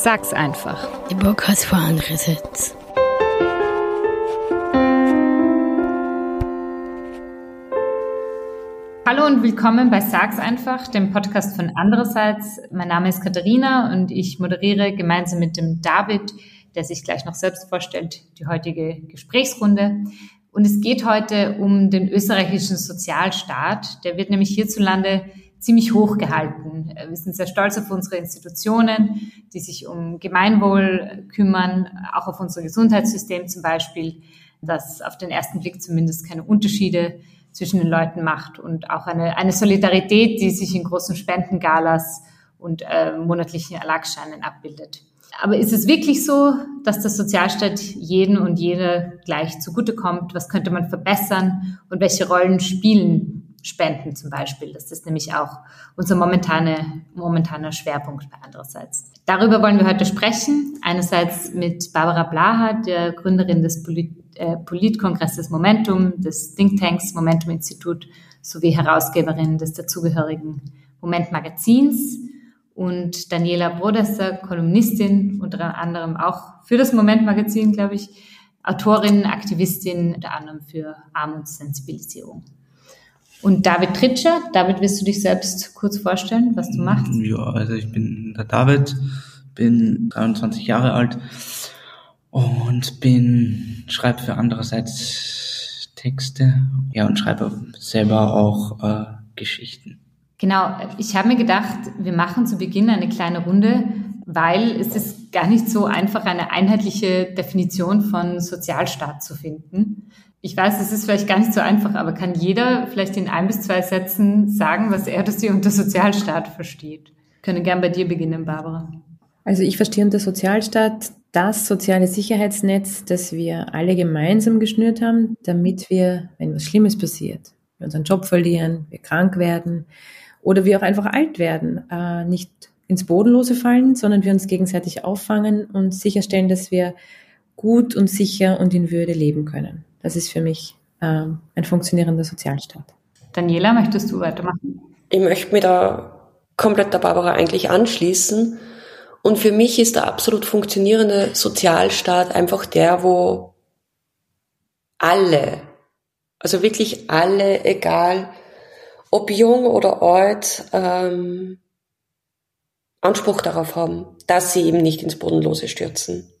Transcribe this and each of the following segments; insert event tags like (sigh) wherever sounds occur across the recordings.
Sag's einfach. Die Bock hast vor andere Sitz. Hallo und willkommen bei Sag's einfach, dem Podcast von Andererseits. Mein Name ist Katharina und ich moderiere gemeinsam mit dem David, der sich gleich noch selbst vorstellt, die heutige Gesprächsrunde. Und es geht heute um den österreichischen Sozialstaat. Der wird nämlich hierzulande ziemlich hoch gehalten. Wir sind sehr stolz auf unsere Institutionen, die sich um Gemeinwohl kümmern, auch auf unser Gesundheitssystem zum Beispiel, das auf den ersten Blick zumindest keine Unterschiede zwischen den Leuten macht und auch eine, eine Solidarität, die sich in großen Spendengalas und äh, monatlichen Erlagsscheinen abbildet. Aber ist es wirklich so, dass der Sozialstaat jeden und jede gleich zugutekommt? Was könnte man verbessern und welche Rollen spielen Spenden zum Beispiel. Das ist nämlich auch unser momentane, momentaner Schwerpunkt bei andererseits. Darüber wollen wir heute sprechen. Einerseits mit Barbara Blaha, der Gründerin des Polit äh, Politkongresses Momentum, des Thinktanks Momentum Institut sowie Herausgeberin des dazugehörigen Moment Magazins und Daniela Brodesser, Kolumnistin, unter anderem auch für das Moment Magazin, glaube ich, Autorin, Aktivistin, unter anderem für Armutssensibilisierung. Und David Tritscher, David, willst du dich selbst kurz vorstellen, was du machst? Ja, also ich bin der David, bin 23 Jahre alt und bin, schreibe für andererseits Texte, ja, und schreibe selber auch äh, Geschichten. Genau, ich habe mir gedacht, wir machen zu Beginn eine kleine Runde, weil es ist gar nicht so einfach, eine einheitliche Definition von Sozialstaat zu finden. Ich weiß, es ist vielleicht gar nicht so einfach, aber kann jeder vielleicht in ein bis zwei Sätzen sagen, was er oder sie unter Sozialstaat versteht? Ich könnte gern bei dir beginnen, Barbara. Also ich verstehe unter Sozialstaat das soziale Sicherheitsnetz, das wir alle gemeinsam geschnürt haben, damit wir, wenn was Schlimmes passiert, wir unseren Job verlieren, wir krank werden oder wir auch einfach alt werden, äh, nicht ins Bodenlose fallen, sondern wir uns gegenseitig auffangen und sicherstellen, dass wir gut und sicher und in Würde leben können. Das ist für mich ähm, ein funktionierender Sozialstaat. Daniela, möchtest du weitermachen? Ich möchte mir da komplett der Barbara eigentlich anschließen. Und für mich ist der absolut funktionierende Sozialstaat einfach der, wo alle, also wirklich alle, egal ob jung oder alt, ähm, Anspruch darauf haben, dass sie eben nicht ins Bodenlose stürzen.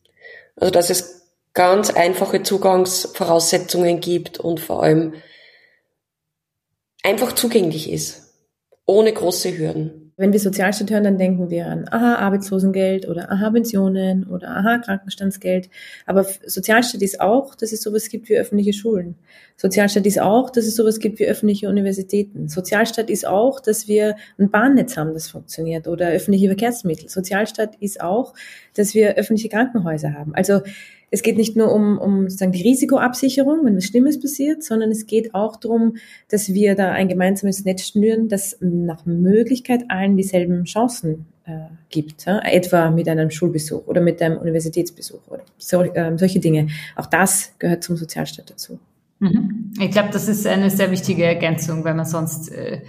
Also dass es ganz einfache Zugangsvoraussetzungen gibt und vor allem einfach zugänglich ist, ohne große Hürden. Wenn wir Sozialstaat hören, dann denken wir an aha, Arbeitslosengeld oder aha, Pensionen oder aha, Krankenstandsgeld. Aber Sozialstaat ist auch, dass es sowas gibt wie öffentliche Schulen. Sozialstaat ist auch, dass es sowas gibt wie öffentliche Universitäten. Sozialstaat ist auch, dass wir ein Bahnnetz haben, das funktioniert oder öffentliche Verkehrsmittel. Sozialstaat ist auch, dass wir öffentliche Krankenhäuser haben. Also es geht nicht nur um, um sozusagen die Risikoabsicherung, wenn was Schlimmes passiert, sondern es geht auch darum, dass wir da ein gemeinsames Netz schnüren, das nach Möglichkeit allen dieselben Chancen äh, gibt, ja? etwa mit einem Schulbesuch oder mit einem Universitätsbesuch oder so, äh, solche Dinge. Auch das gehört zum Sozialstaat dazu. Mhm. Ich glaube, das ist eine sehr wichtige Ergänzung, weil man sonst äh,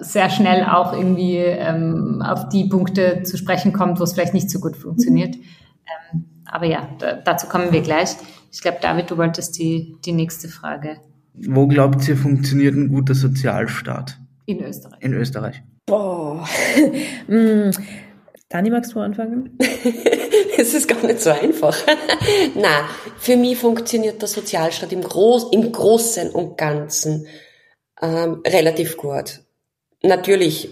sehr schnell auch irgendwie ähm, auf die Punkte zu sprechen kommt, wo es vielleicht nicht so gut funktioniert. Mhm. Ähm, aber ja, da, dazu kommen wir gleich. Ich glaube, David, du wolltest die, die nächste Frage. Wo glaubt ihr, funktioniert ein guter Sozialstaat? In Österreich. In Österreich. Boah. mm. (laughs) Dani, magst du anfangen? (laughs) es ist gar nicht so einfach. (laughs) Na, für mich funktioniert der Sozialstaat im, Groß, im Großen und Ganzen ähm, relativ gut. Natürlich,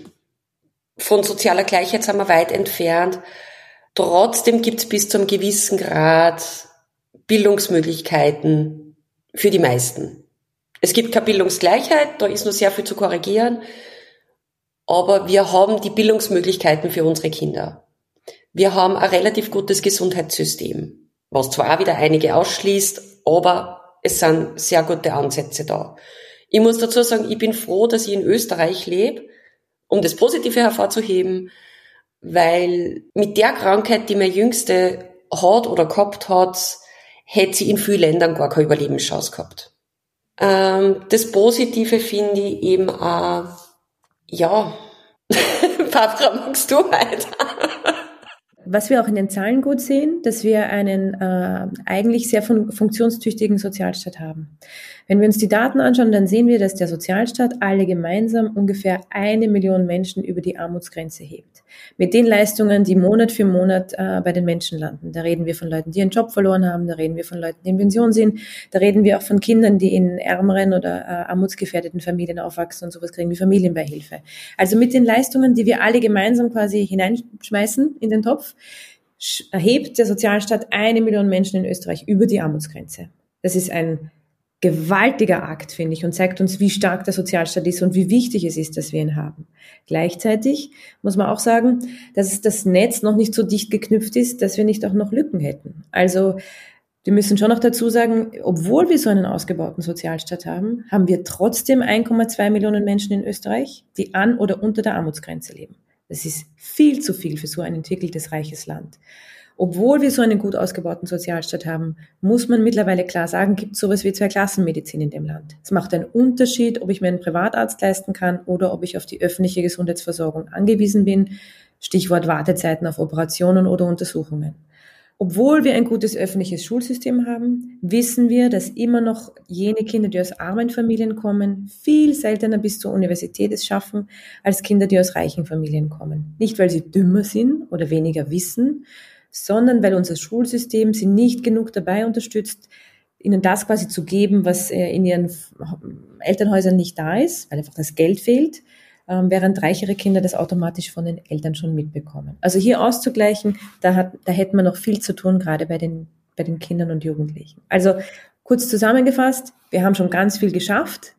von sozialer Gleichheit sind wir weit entfernt, Trotzdem gibt es bis zu einem gewissen Grad Bildungsmöglichkeiten für die meisten. Es gibt keine Bildungsgleichheit, da ist noch sehr viel zu korrigieren, aber wir haben die Bildungsmöglichkeiten für unsere Kinder. Wir haben ein relativ gutes Gesundheitssystem, was zwar auch wieder einige ausschließt, aber es sind sehr gute Ansätze da. Ich muss dazu sagen, ich bin froh, dass ich in Österreich lebe, um das Positive hervorzuheben, weil mit der Krankheit, die meine Jüngste hat oder gehabt hat, hätte sie in vielen Ländern gar keine Überlebenschance gehabt. Ähm, das Positive finde ich eben auch, ja, (laughs) Barbara, magst du weiter? Was wir auch in den Zahlen gut sehen, dass wir einen äh, eigentlich sehr fun funktionstüchtigen Sozialstaat haben. Wenn wir uns die Daten anschauen, dann sehen wir, dass der Sozialstaat alle gemeinsam ungefähr eine Million Menschen über die Armutsgrenze hebt. Mit den Leistungen, die Monat für Monat äh, bei den Menschen landen. Da reden wir von Leuten, die ihren Job verloren haben, da reden wir von Leuten, die in Pension sind, da reden wir auch von Kindern, die in ärmeren oder äh, armutsgefährdeten Familien aufwachsen und sowas kriegen wie Familienbeihilfe. Also mit den Leistungen, die wir alle gemeinsam quasi hineinschmeißen in den Topf, erhebt der Sozialstaat eine Million Menschen in Österreich über die Armutsgrenze. Das ist ein gewaltiger Akt, finde ich, und zeigt uns, wie stark der Sozialstaat ist und wie wichtig es ist, dass wir ihn haben. Gleichzeitig muss man auch sagen, dass das Netz noch nicht so dicht geknüpft ist, dass wir nicht auch noch Lücken hätten. Also wir müssen schon noch dazu sagen, obwohl wir so einen ausgebauten Sozialstaat haben, haben wir trotzdem 1,2 Millionen Menschen in Österreich, die an oder unter der Armutsgrenze leben. Das ist viel zu viel für so ein entwickeltes, reiches Land. Obwohl wir so einen gut ausgebauten Sozialstaat haben, muss man mittlerweile klar sagen, gibt es sowas wie Zwei-Klassenmedizin in dem Land. Es macht einen Unterschied, ob ich mir einen Privatarzt leisten kann oder ob ich auf die öffentliche Gesundheitsversorgung angewiesen bin. Stichwort Wartezeiten auf Operationen oder Untersuchungen. Obwohl wir ein gutes öffentliches Schulsystem haben, wissen wir, dass immer noch jene Kinder, die aus armen Familien kommen, viel seltener bis zur Universität es schaffen, als Kinder, die aus reichen Familien kommen. Nicht, weil sie dümmer sind oder weniger wissen, sondern weil unser Schulsystem sie nicht genug dabei unterstützt, ihnen das quasi zu geben, was äh, in ihren Elternhäusern nicht da ist, weil einfach das Geld fehlt, ähm, während reichere Kinder das automatisch von den Eltern schon mitbekommen. Also hier auszugleichen, da, hat, da hätten wir noch viel zu tun, gerade bei den, bei den Kindern und Jugendlichen. Also kurz zusammengefasst, wir haben schon ganz viel geschafft,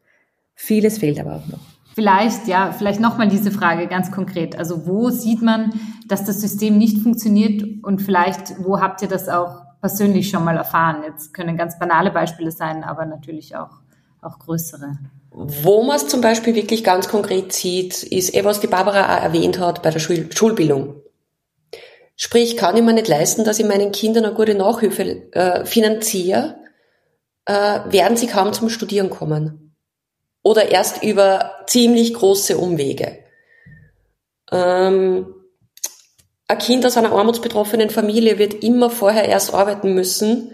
vieles fehlt aber auch noch. Vielleicht, ja, vielleicht nochmal diese Frage ganz konkret. Also wo sieht man, dass das System nicht funktioniert und vielleicht, wo habt ihr das auch persönlich schon mal erfahren? Jetzt können ganz banale Beispiele sein, aber natürlich auch, auch größere. Wo man es zum Beispiel wirklich ganz konkret sieht, ist eh, was die Barbara auch erwähnt hat bei der Schul Schulbildung. Sprich, kann ich mir nicht leisten, dass ich meinen Kindern eine gute Nachhilfe äh, finanziere, äh, werden sie kaum zum Studieren kommen oder erst über ziemlich große Umwege. Ähm, ein Kind aus einer armutsbetroffenen Familie wird immer vorher erst arbeiten müssen,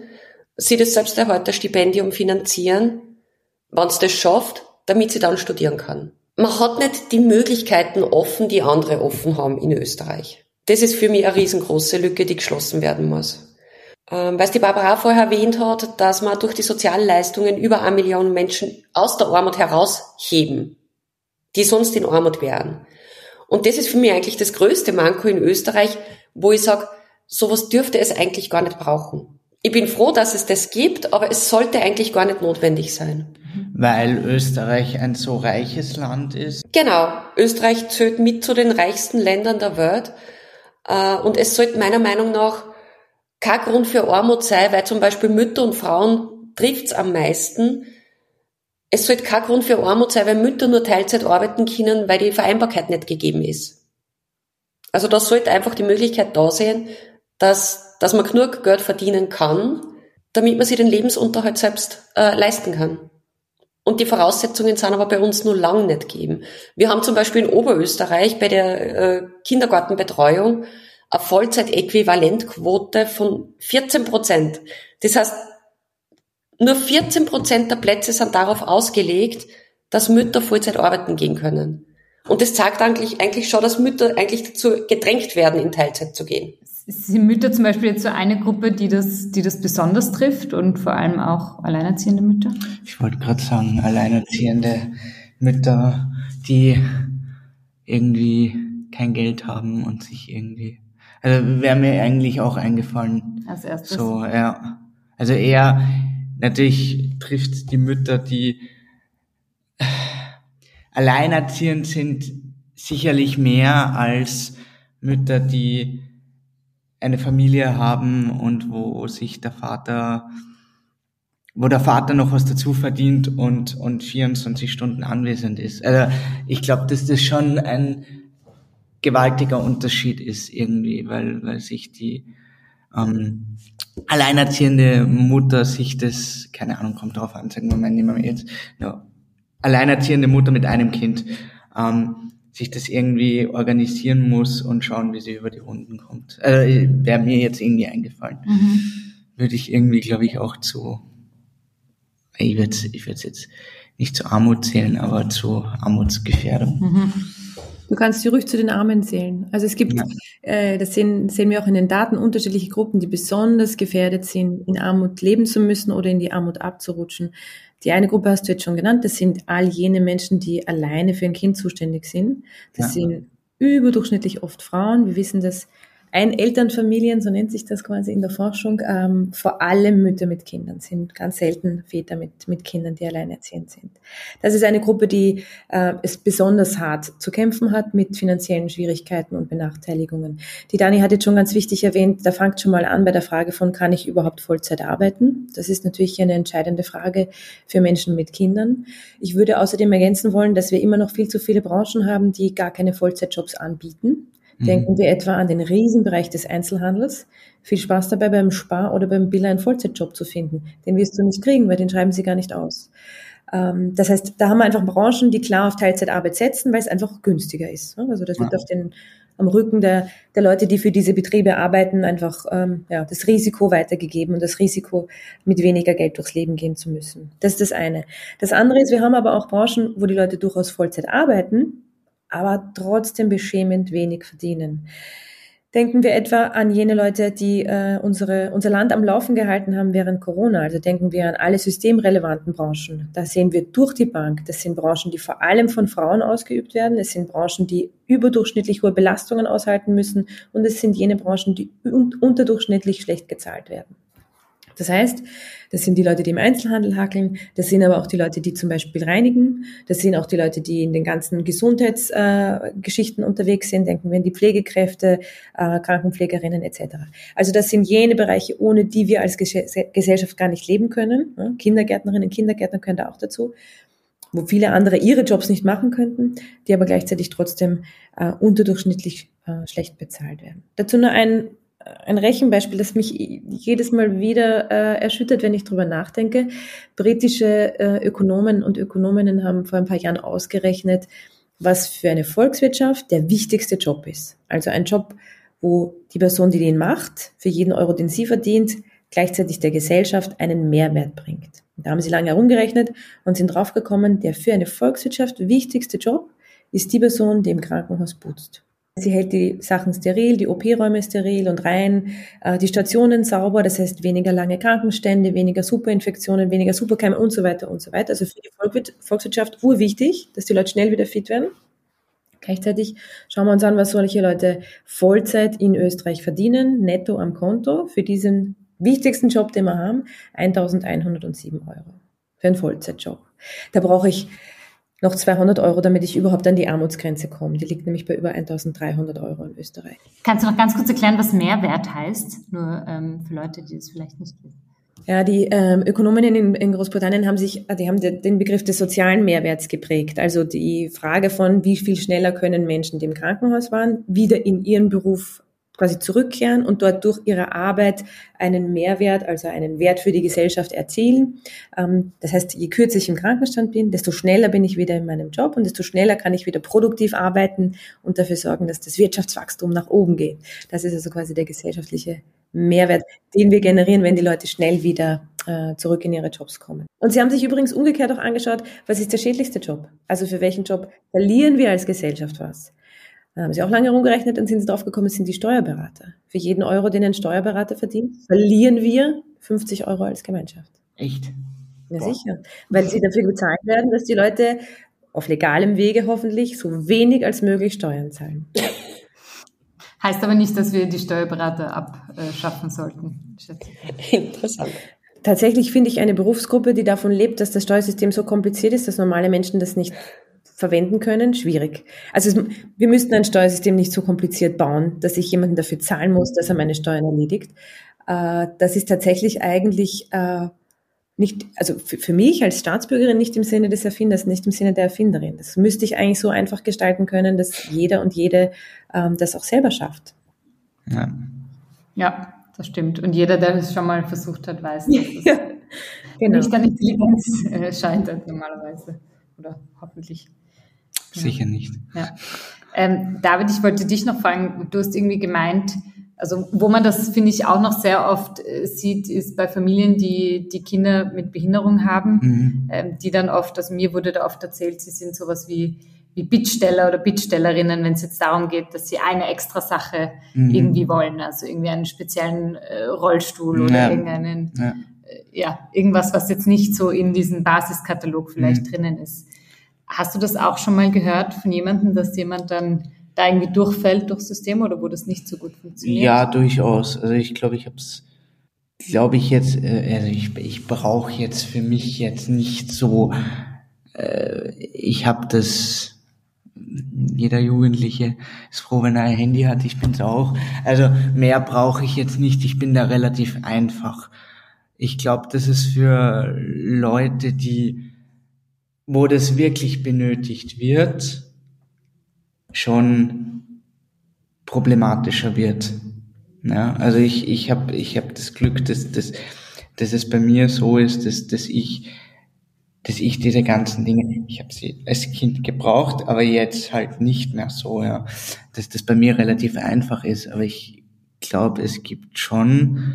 sie das Selbsterhalterstipendium finanzieren, wenn es das schafft, damit sie dann studieren kann. Man hat nicht die Möglichkeiten offen, die andere offen haben in Österreich. Das ist für mich eine riesengroße Lücke, die geschlossen werden muss. Ähm, weil die Barbara vorher erwähnt hat, dass man durch die Sozialleistungen über eine Million Menschen aus der Armut herausheben, die sonst in Armut wären. Und das ist für mich eigentlich das größte Manko in Österreich, wo ich sage, sowas dürfte es eigentlich gar nicht brauchen. Ich bin froh, dass es das gibt, aber es sollte eigentlich gar nicht notwendig sein. Weil Österreich ein so reiches Land ist? Genau. Österreich zählt mit zu den reichsten Ländern der Welt. Äh, und es sollte meiner Meinung nach kein Grund für Armut sei, weil zum Beispiel Mütter und Frauen trifft's am meisten. Es sollte kein Grund für Armut sein, weil Mütter nur Teilzeit arbeiten können, weil die Vereinbarkeit nicht gegeben ist. Also da sollte einfach die Möglichkeit da sein, dass, dass man genug Geld verdienen kann, damit man sich den Lebensunterhalt selbst äh, leisten kann. Und die Voraussetzungen sind aber bei uns nur lang nicht gegeben. Wir haben zum Beispiel in Oberösterreich bei der äh, Kindergartenbetreuung eine Vollzeitäquivalentquote von 14 Prozent. Das heißt, nur 14 Prozent der Plätze sind darauf ausgelegt, dass Mütter Vollzeit arbeiten gehen können. Und das zeigt eigentlich, eigentlich schon, dass Mütter eigentlich dazu gedrängt werden, in Teilzeit zu gehen. Sind Mütter zum Beispiel jetzt so eine Gruppe, die das, die das besonders trifft und vor allem auch alleinerziehende Mütter? Ich wollte gerade sagen, alleinerziehende Mütter, die irgendwie kein Geld haben und sich irgendwie also wäre mir eigentlich auch eingefallen. Als erstes. So, ja. Also eher, natürlich trifft die Mütter, die alleinerziehend sind, sicherlich mehr als Mütter, die eine Familie haben und wo sich der Vater, wo der Vater noch was dazu verdient und, und 24 Stunden anwesend ist. Also ich glaube, dass das schon ein gewaltiger Unterschied ist irgendwie, weil, weil sich die ähm, alleinerziehende Mutter sich das, keine Ahnung, kommt drauf an, sagen wir mal, nehmen wir jetzt, no, alleinerziehende Mutter mit einem Kind, ähm, sich das irgendwie organisieren muss und schauen, wie sie über die Runden kommt. Also wäre mir jetzt irgendwie eingefallen. Mhm. Würde ich irgendwie, glaube ich, auch zu, ich würde ich würde jetzt nicht zu Armut zählen, aber zu Armutsgefährdung. Mhm. Du kannst sie ruhig zu den Armen zählen. Also es gibt, ja. äh, das sehen, sehen wir auch in den Daten, unterschiedliche Gruppen, die besonders gefährdet sind, in Armut leben zu müssen oder in die Armut abzurutschen. Die eine Gruppe hast du jetzt schon genannt, das sind all jene Menschen, die alleine für ein Kind zuständig sind. Das ja. sind überdurchschnittlich oft Frauen. Wir wissen, dass Einelternfamilien, so nennt sich das quasi in der Forschung, ähm, vor allem Mütter mit Kindern sind, ganz selten Väter mit, mit Kindern, die alleinerziehend sind. Das ist eine Gruppe, die äh, es besonders hart zu kämpfen hat mit finanziellen Schwierigkeiten und Benachteiligungen. Die Dani hat jetzt schon ganz wichtig erwähnt, da fängt schon mal an bei der Frage von, kann ich überhaupt Vollzeit arbeiten? Das ist natürlich eine entscheidende Frage für Menschen mit Kindern. Ich würde außerdem ergänzen wollen, dass wir immer noch viel zu viele Branchen haben, die gar keine Vollzeitjobs anbieten. Mhm. Denken wir etwa an den Riesenbereich des Einzelhandels. Viel Spaß dabei beim Spar oder beim Biller einen Vollzeitjob zu finden. Den wirst du nicht kriegen, weil den schreiben sie gar nicht aus. Ähm, das heißt, da haben wir einfach Branchen, die klar auf Teilzeitarbeit setzen, weil es einfach günstiger ist. Also das wird auf den am Rücken der, der Leute, die für diese Betriebe arbeiten, einfach ähm, ja, das Risiko weitergegeben und das Risiko, mit weniger Geld durchs Leben gehen zu müssen. Das ist das eine. Das andere ist, wir haben aber auch Branchen, wo die Leute durchaus Vollzeit arbeiten, aber trotzdem beschämend wenig verdienen. Denken wir etwa an jene Leute, die äh, unsere, unser Land am Laufen gehalten haben während Corona. Also denken wir an alle systemrelevanten Branchen. Da sehen wir durch die Bank. Das sind Branchen, die vor allem von Frauen ausgeübt werden. Es sind Branchen, die überdurchschnittlich hohe Belastungen aushalten müssen. Und es sind jene Branchen, die unterdurchschnittlich schlecht gezahlt werden. Das heißt, das sind die Leute, die im Einzelhandel hackeln, das sind aber auch die Leute, die zum Beispiel reinigen, das sind auch die Leute, die in den ganzen Gesundheitsgeschichten äh, unterwegs sind, denken wir an die Pflegekräfte, äh, Krankenpflegerinnen etc. Also das sind jene Bereiche, ohne die wir als Ges Gesellschaft gar nicht leben können. Ja, Kindergärtnerinnen, Kindergärtner können da auch dazu wo viele andere ihre Jobs nicht machen könnten, die aber gleichzeitig trotzdem äh, unterdurchschnittlich äh, schlecht bezahlt werden. Dazu nur ein ein Rechenbeispiel, das mich jedes Mal wieder äh, erschüttert, wenn ich drüber nachdenke. Britische äh, Ökonomen und Ökonominnen haben vor ein paar Jahren ausgerechnet, was für eine Volkswirtschaft der wichtigste Job ist. Also ein Job, wo die Person, die den macht, für jeden Euro, den sie verdient, gleichzeitig der Gesellschaft einen Mehrwert bringt. da haben sie lange herumgerechnet und sind draufgekommen, der für eine Volkswirtschaft wichtigste Job ist die Person, die im Krankenhaus putzt. Sie hält die Sachen steril, die OP-Räume steril und rein, äh, die Stationen sauber, das heißt weniger lange Krankenstände, weniger Superinfektionen, weniger Superkeime und so weiter und so weiter. Also für die Volkswirtschaft urwichtig, dass die Leute schnell wieder fit werden. Gleichzeitig schauen wir uns an, was solche Leute Vollzeit in Österreich verdienen, netto am Konto, für diesen wichtigsten Job, den wir haben, 1107 Euro. Für einen Vollzeitjob. Da brauche ich noch 200 Euro, damit ich überhaupt an die Armutsgrenze komme. Die liegt nämlich bei über 1300 Euro in Österreich. Kannst du noch ganz kurz erklären, was Mehrwert heißt? Nur ähm, für Leute, die das vielleicht nicht wissen. Ja, die ähm, Ökonominnen in, in Großbritannien haben sich, die haben den Begriff des sozialen Mehrwerts geprägt. Also die Frage von, wie viel schneller können Menschen, die im Krankenhaus waren, wieder in ihren Beruf quasi zurückkehren und dort durch ihre Arbeit einen Mehrwert, also einen Wert für die Gesellschaft erzielen. Ähm, das heißt, je kürzer ich im Krankenstand bin, desto schneller bin ich wieder in meinem Job und desto schneller kann ich wieder produktiv arbeiten und dafür sorgen, dass das Wirtschaftswachstum nach oben geht. Das ist also quasi der gesellschaftliche Mehrwert, den wir generieren, wenn die Leute schnell wieder äh, zurück in ihre Jobs kommen. Und sie haben sich übrigens umgekehrt auch angeschaut, was ist der schädlichste Job? Also für welchen Job verlieren wir als Gesellschaft was? Da haben sie auch lange rumgerechnet und sind sie drauf gekommen, es sind die Steuerberater. Für jeden Euro, den ein Steuerberater verdient, verlieren wir 50 Euro als Gemeinschaft. Echt? Ja, Boah. sicher. Weil sie dafür bezahlt werden, dass die Leute auf legalem Wege hoffentlich so wenig als möglich Steuern zahlen. Heißt aber nicht, dass wir die Steuerberater abschaffen sollten. Interessant. Tatsächlich finde ich eine Berufsgruppe, die davon lebt, dass das Steuersystem so kompliziert ist, dass normale Menschen das nicht verwenden können, schwierig. Also es, wir müssten ein Steuersystem nicht so kompliziert bauen, dass ich jemanden dafür zahlen muss, dass er meine Steuern erledigt. Äh, das ist tatsächlich eigentlich äh, nicht, also für, für, mich als Staatsbürgerin nicht im Sinne des Erfinders, nicht im Sinne der Erfinderin. Das müsste ich eigentlich so einfach gestalten können, dass jeder und jede ähm, das auch selber schafft. Ja. ja, das stimmt. Und jeder, der es schon mal versucht hat, weiß, dass (laughs) es ja, genau. nicht an Intelligenz äh, scheitert normalerweise. Oder hoffentlich. Sicher nicht. Ja. Ähm, David, ich wollte dich noch fragen, du hast irgendwie gemeint, also wo man das, finde ich, auch noch sehr oft äh, sieht, ist bei Familien, die die Kinder mit Behinderung haben, Mhm. ähm, die dann oft, also mir wurde da oft erzählt, sie sind sowas wie, wie Bittsteller oder Bittstellerinnen, wenn es jetzt darum geht, dass sie eine extra Sache Mhm. irgendwie wollen, also irgendwie einen speziellen äh, Rollstuhl oder Ja. irgendeinen, Ja. äh, ja, irgendwas, was jetzt nicht so in diesem Basiskatalog vielleicht Mhm. drinnen ist. Hast du das auch schon mal gehört von jemandem, dass jemand dann da irgendwie durchfällt durchs System oder wo das nicht so gut funktioniert? Ja, durchaus. Also ich glaube, ich habe es, glaube ich jetzt, äh, also ich, ich brauche jetzt für mich jetzt nicht so, äh, ich habe das, jeder Jugendliche ist froh, wenn er ein Handy hat, ich bin's auch. Also mehr brauche ich jetzt nicht, ich bin da relativ einfach. Ich glaube, das ist für Leute, die, wo das wirklich benötigt wird, schon problematischer wird. Ja, also ich, ich habe ich hab das Glück, dass, dass, dass es bei mir so ist, dass, dass ich dass ich diese ganzen Dinge, ich habe sie als Kind gebraucht, aber jetzt halt nicht mehr so, ja. Dass das bei mir relativ einfach ist, aber ich glaube, es gibt schon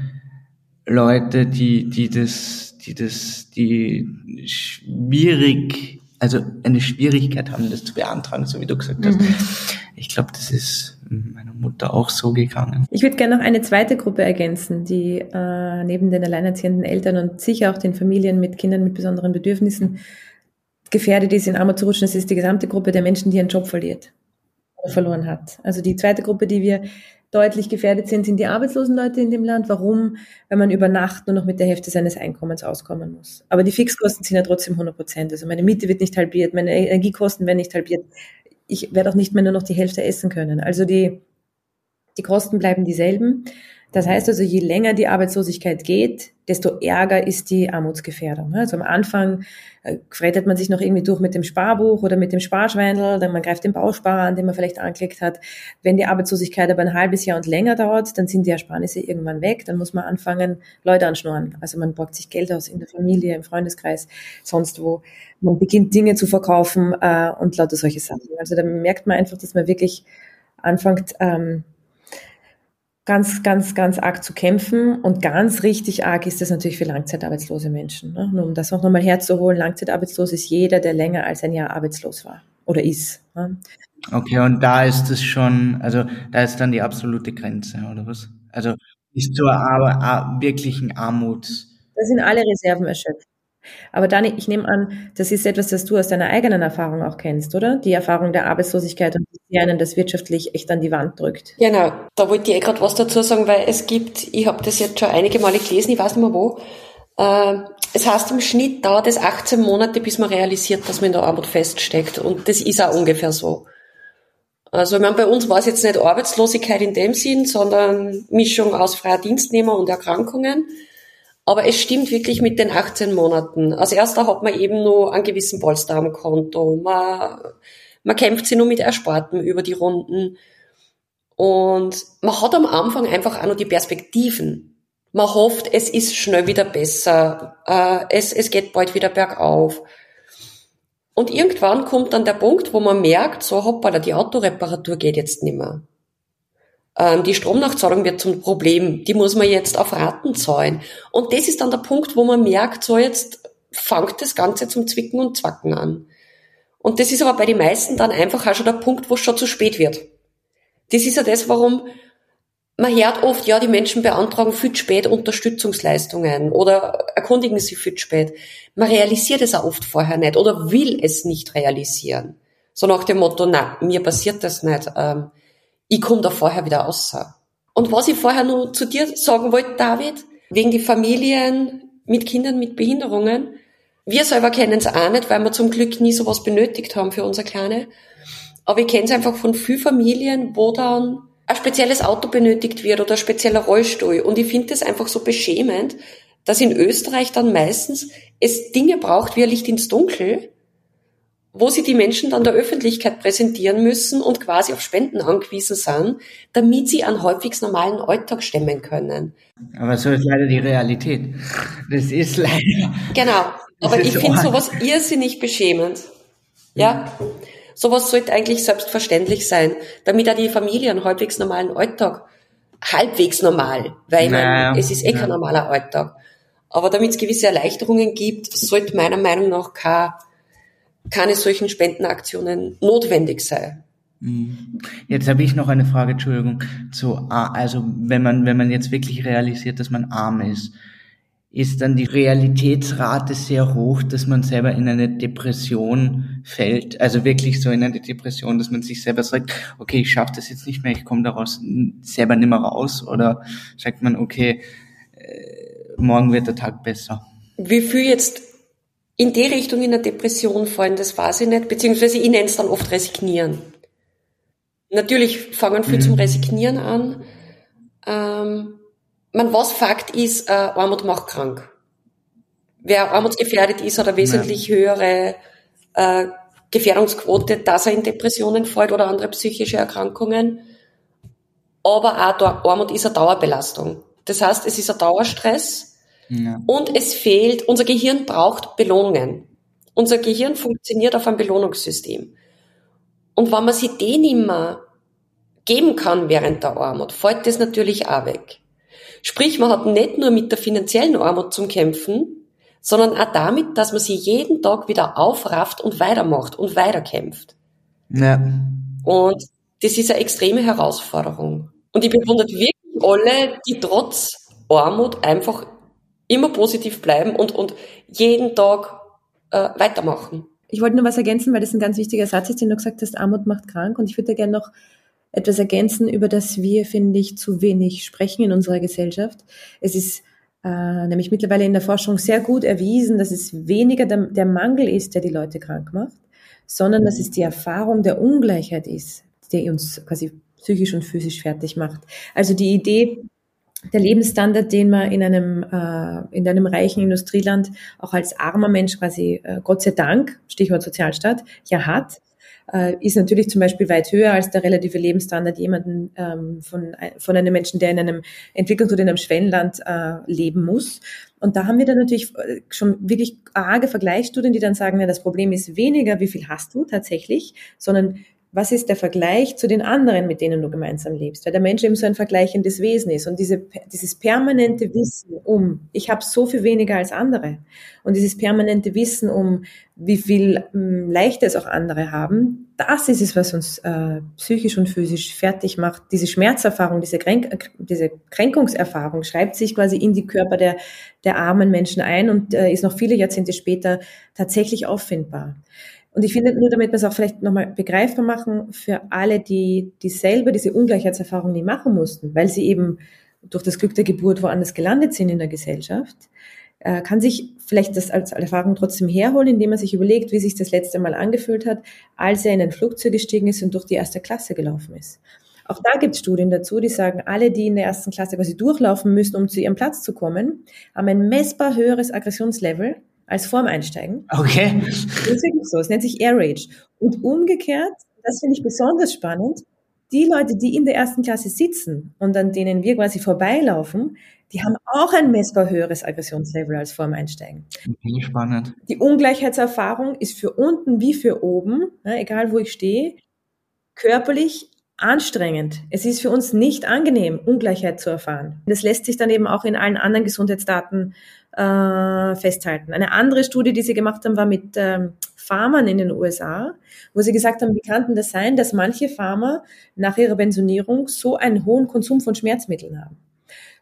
Leute, die, die das, die das, die schwierig, also eine Schwierigkeit haben, das zu beantragen, so wie du gesagt hast. Mhm. Ich glaube, das ist meiner Mutter auch so gegangen. Ich würde gerne noch eine zweite Gruppe ergänzen, die äh, neben den alleinerziehenden Eltern und sicher auch den Familien mit Kindern mit besonderen Bedürfnissen gefährdet ist, in Armut zu rutschen. Das ist die gesamte Gruppe der Menschen, die ihren Job verliert oder verloren hat. Also die zweite Gruppe, die wir deutlich gefährdet sind, sind die arbeitslosen Leute in dem Land. Warum? Weil man über Nacht nur noch mit der Hälfte seines Einkommens auskommen muss. Aber die Fixkosten sind ja trotzdem 100 Prozent. Also meine Miete wird nicht halbiert, meine Energiekosten werden nicht halbiert. Ich werde auch nicht mehr nur noch die Hälfte essen können. Also die, die Kosten bleiben dieselben. Das heißt also, je länger die Arbeitslosigkeit geht, desto ärger ist die Armutsgefährdung. Also am Anfang äh, rettet man sich noch irgendwie durch mit dem Sparbuch oder mit dem Sparschweindel, dann man greift den Bausparer an, den man vielleicht angeklickt hat. Wenn die Arbeitslosigkeit aber ein halbes Jahr und länger dauert, dann sind die Ersparnisse irgendwann weg, dann muss man anfangen, Leute anschnurren. Also man borgt sich Geld aus in der Familie, im Freundeskreis, sonst wo. Man beginnt Dinge zu verkaufen äh, und lauter solche Sachen. Also da merkt man einfach, dass man wirklich anfängt, ähm, ganz, ganz, ganz arg zu kämpfen. Und ganz richtig arg ist das natürlich für langzeitarbeitslose Menschen. Ne? Nur um das auch nochmal herzuholen, langzeitarbeitslos ist jeder, der länger als ein Jahr arbeitslos war oder ist. Ne? Okay, und da ist es schon, also da ist dann die absolute Grenze, oder was? Also ist zur Ar Ar wirklichen Armut. Da sind alle Reserven erschöpft. Aber Dani, ich nehme an, das ist etwas, das du aus deiner eigenen Erfahrung auch kennst, oder? Die Erfahrung der Arbeitslosigkeit und wie einen das wirtschaftlich echt an die Wand drückt. Genau, da wollte ich eh gerade was dazu sagen, weil es gibt, ich habe das jetzt schon einige Male gelesen, ich weiß nicht mehr wo, äh, es heißt im Schnitt dauert es 18 Monate, bis man realisiert, dass man in der Armut feststeckt und das ist auch ungefähr so. Also ich meine, bei uns war es jetzt nicht Arbeitslosigkeit in dem Sinn, sondern Mischung aus freier Dienstnehmer und Erkrankungen. Aber es stimmt wirklich mit den 18 Monaten. Als erster hat man eben nur einen gewissen Polster am Konto. Man, man kämpft sich nur mit Ersparten über die Runden. Und man hat am Anfang einfach auch nur die Perspektiven. Man hofft, es ist schnell wieder besser. Äh, es, es geht bald wieder bergauf. Und irgendwann kommt dann der Punkt, wo man merkt, so hoppala, die Autoreparatur geht jetzt nicht mehr. Ähm, die Stromnachzahlung wird zum Problem. Die muss man jetzt auf Raten zahlen. Und das ist dann der Punkt, wo man merkt, so jetzt fängt das Ganze zum Zwicken und Zwacken an. Und das ist aber bei den meisten dann einfach auch schon der Punkt, wo es schon zu spät wird. Das ist ja das, warum man hört oft, ja, die Menschen beantragen viel zu spät Unterstützungsleistungen oder erkundigen sich viel zu spät. Man realisiert es auch oft vorher nicht oder will es nicht realisieren. So nach dem Motto, na, mir passiert das nicht. Ähm, ich komme da vorher wieder raus. Und was ich vorher nur zu dir sagen wollte, David, wegen die Familien mit Kindern mit Behinderungen, wir selber kennen es auch nicht, weil wir zum Glück nie sowas benötigt haben für unser Kleine. Aber ich kenne es einfach von vielen Familien, wo dann ein spezielles Auto benötigt wird oder ein spezieller Rollstuhl. Und ich finde das einfach so beschämend, dass in Österreich dann meistens es Dinge braucht wie ein Licht ins Dunkel, wo sie die Menschen dann der Öffentlichkeit präsentieren müssen und quasi auf Spenden angewiesen sind, damit sie einen halbwegs normalen Alltag stemmen können. Aber so ist leider die Realität. Das ist leider. Genau. Aber ich finde sowas irrsinnig beschämend. Ja. Sowas sollte eigentlich selbstverständlich sein, damit auch die Familie einen halbwegs normalen Alltag, halbwegs normal, weil Naja, man, es ist eh kein normaler Alltag. Aber damit es gewisse Erleichterungen gibt, sollte meiner Meinung nach kein, keine solchen Spendenaktionen notwendig sein. Mhm. Jetzt habe ich noch eine Frage, Entschuldigung, zu, also wenn man, wenn man jetzt wirklich realisiert, dass man arm ist, ist dann die Realitätsrate sehr hoch, dass man selber in eine Depression fällt, also wirklich so in eine Depression, dass man sich selber sagt, okay, ich schaffe das jetzt nicht mehr, ich komme daraus selber nicht mehr raus, oder sagt man, okay, äh, morgen wird der Tag besser. Wie viel jetzt in die Richtung in der Depression fallen, das weiß ich nicht, beziehungsweise ich nenne es dann oft resignieren. Natürlich fangen viel Mhm. zum Resignieren an. Ähm, man, was Fakt ist, äh, Armut macht krank. Wer armutsgefährdet ist, hat eine wesentlich höhere äh, Gefährdungsquote, dass er in Depressionen fällt oder andere psychische Erkrankungen. Aber auch Armut ist eine Dauerbelastung. Das heißt, es ist ein Dauerstress. Ja. Und es fehlt, unser Gehirn braucht Belohnungen. Unser Gehirn funktioniert auf einem Belohnungssystem. Und wenn man sich den immer geben kann während der Armut, fällt das natürlich auch weg. Sprich, man hat nicht nur mit der finanziellen Armut zum Kämpfen, sondern auch damit, dass man sie jeden Tag wieder aufrafft und weitermacht und weiterkämpft. Ja. Und das ist eine extreme Herausforderung. Und ich bewundere wirklich alle, die trotz Armut einfach immer positiv bleiben und, und jeden Tag äh, weitermachen. Ich wollte nur was ergänzen, weil das ein ganz wichtiger Satz ist, den du gesagt hast, Armut macht krank. Und ich würde gerne noch etwas ergänzen, über das wir, finde ich, zu wenig sprechen in unserer Gesellschaft. Es ist äh, nämlich mittlerweile in der Forschung sehr gut erwiesen, dass es weniger der, der Mangel ist, der die Leute krank macht, sondern dass es die Erfahrung der Ungleichheit ist, die uns quasi psychisch und physisch fertig macht. Also die Idee, der Lebensstandard, den man in einem, äh, in einem reichen Industrieland auch als armer Mensch quasi, äh, Gott sei Dank, Stichwort Sozialstaat, ja hat, äh, ist natürlich zum Beispiel weit höher als der relative Lebensstandard jemanden ähm, von, von einem Menschen, der in einem Entwicklungs- oder in einem Schwellenland äh, leben muss. Und da haben wir dann natürlich äh, schon wirklich arge Vergleichsstudien, die dann sagen, ja, das Problem ist weniger, wie viel hast du tatsächlich, sondern was ist der Vergleich zu den anderen, mit denen du gemeinsam lebst? Weil der Mensch eben so ein vergleichendes Wesen ist. Und diese, dieses permanente Wissen um, ich habe so viel weniger als andere. Und dieses permanente Wissen um, wie viel ähm, leichter es auch andere haben, das ist es, was uns äh, psychisch und physisch fertig macht. Diese Schmerzerfahrung, diese, Kränk diese Kränkungserfahrung schreibt sich quasi in die Körper der, der armen Menschen ein und äh, ist noch viele Jahrzehnte später tatsächlich auffindbar. Und ich finde, nur damit wir es auch vielleicht nochmal begreifbar machen für alle, die, die selber diese Ungleichheitserfahrung nie machen mussten, weil sie eben durch das Glück der Geburt woanders gelandet sind in der Gesellschaft, äh, kann sich vielleicht das als Erfahrung trotzdem herholen, indem man sich überlegt, wie sich das letzte Mal angefühlt hat, als er in ein Flugzeug gestiegen ist und durch die erste Klasse gelaufen ist. Auch da gibt es Studien dazu, die sagen, alle, die in der ersten Klasse quasi durchlaufen müssen, um zu ihrem Platz zu kommen, haben ein messbar höheres Aggressionslevel als vorm Einsteigen. Okay. Das ist wirklich so. Es nennt sich Air Rage. Und umgekehrt, das finde ich besonders spannend, die Leute, die in der ersten Klasse sitzen und an denen wir quasi vorbeilaufen, die haben auch ein messbar höheres Aggressionslevel als vorm Einsteigen. Okay, spannend. Die Ungleichheitserfahrung ist für unten wie für oben, ja, egal wo ich stehe, körperlich anstrengend. Es ist für uns nicht angenehm, Ungleichheit zu erfahren. Das lässt sich dann eben auch in allen anderen Gesundheitsdaten äh, festhalten. Eine andere Studie, die sie gemacht haben, war mit ähm, Farmern in den USA, wo sie gesagt haben, wie kann das sein, dass manche Farmer nach ihrer Pensionierung so einen hohen Konsum von Schmerzmitteln haben?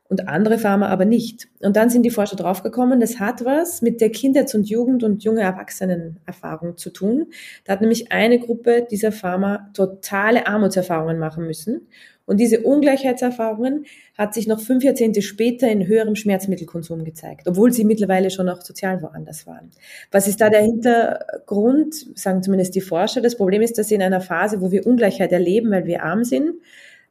und andere Farmer aber nicht. Und dann sind die Forscher draufgekommen, das hat was mit der Kindheits- und Jugend- und junge Erwachsenenerfahrung zu tun. Da hat nämlich eine Gruppe dieser Farmer totale Armutserfahrungen machen müssen. Und diese Ungleichheitserfahrungen hat sich noch fünf Jahrzehnte später in höherem Schmerzmittelkonsum gezeigt, obwohl sie mittlerweile schon auch sozial woanders waren. Was ist da der Hintergrund, sagen zumindest die Forscher? Das Problem ist, dass in einer Phase, wo wir Ungleichheit erleben, weil wir arm sind,